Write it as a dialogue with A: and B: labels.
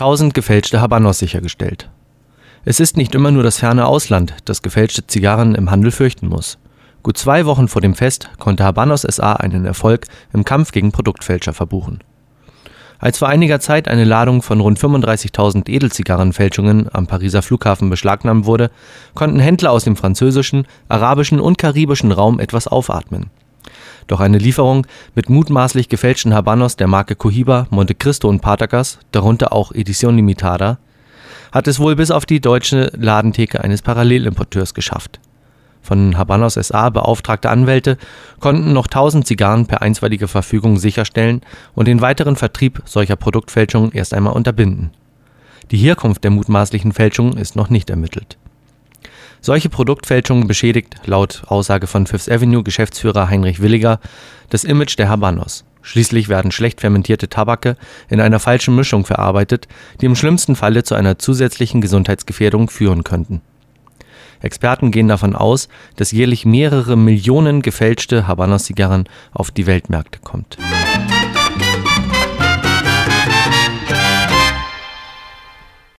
A: 1000 gefälschte Habanos sichergestellt. Es ist nicht immer nur das ferne Ausland, das gefälschte Zigarren im Handel fürchten muss. Gut zwei Wochen vor dem Fest konnte Habanos SA einen Erfolg im Kampf gegen Produktfälscher verbuchen. Als vor einiger Zeit eine Ladung von rund 35.000 Edelzigarrenfälschungen am Pariser Flughafen beschlagnahmt wurde, konnten Händler aus dem französischen, arabischen und karibischen Raum etwas aufatmen. Doch eine Lieferung mit mutmaßlich gefälschten Habanos der Marke Cohiba, Monte Cristo und Patagas, darunter auch Edition Limitada, hat es wohl bis auf die deutsche Ladentheke eines Parallelimporteurs geschafft. Von Habanos SA beauftragte Anwälte konnten noch 1000 Zigarren per einstweilige Verfügung sicherstellen und den weiteren Vertrieb solcher Produktfälschungen erst einmal unterbinden. Die Herkunft der mutmaßlichen Fälschungen ist noch nicht ermittelt solche Produktfälschungen beschädigt, laut Aussage von Fifth Avenue Geschäftsführer Heinrich Williger, das Image der Habanos. Schließlich werden schlecht fermentierte Tabake in einer falschen Mischung verarbeitet, die im schlimmsten Falle zu einer zusätzlichen Gesundheitsgefährdung führen könnten. Experten gehen davon aus, dass jährlich mehrere Millionen gefälschte Habanos-Zigarren auf die Weltmärkte kommt.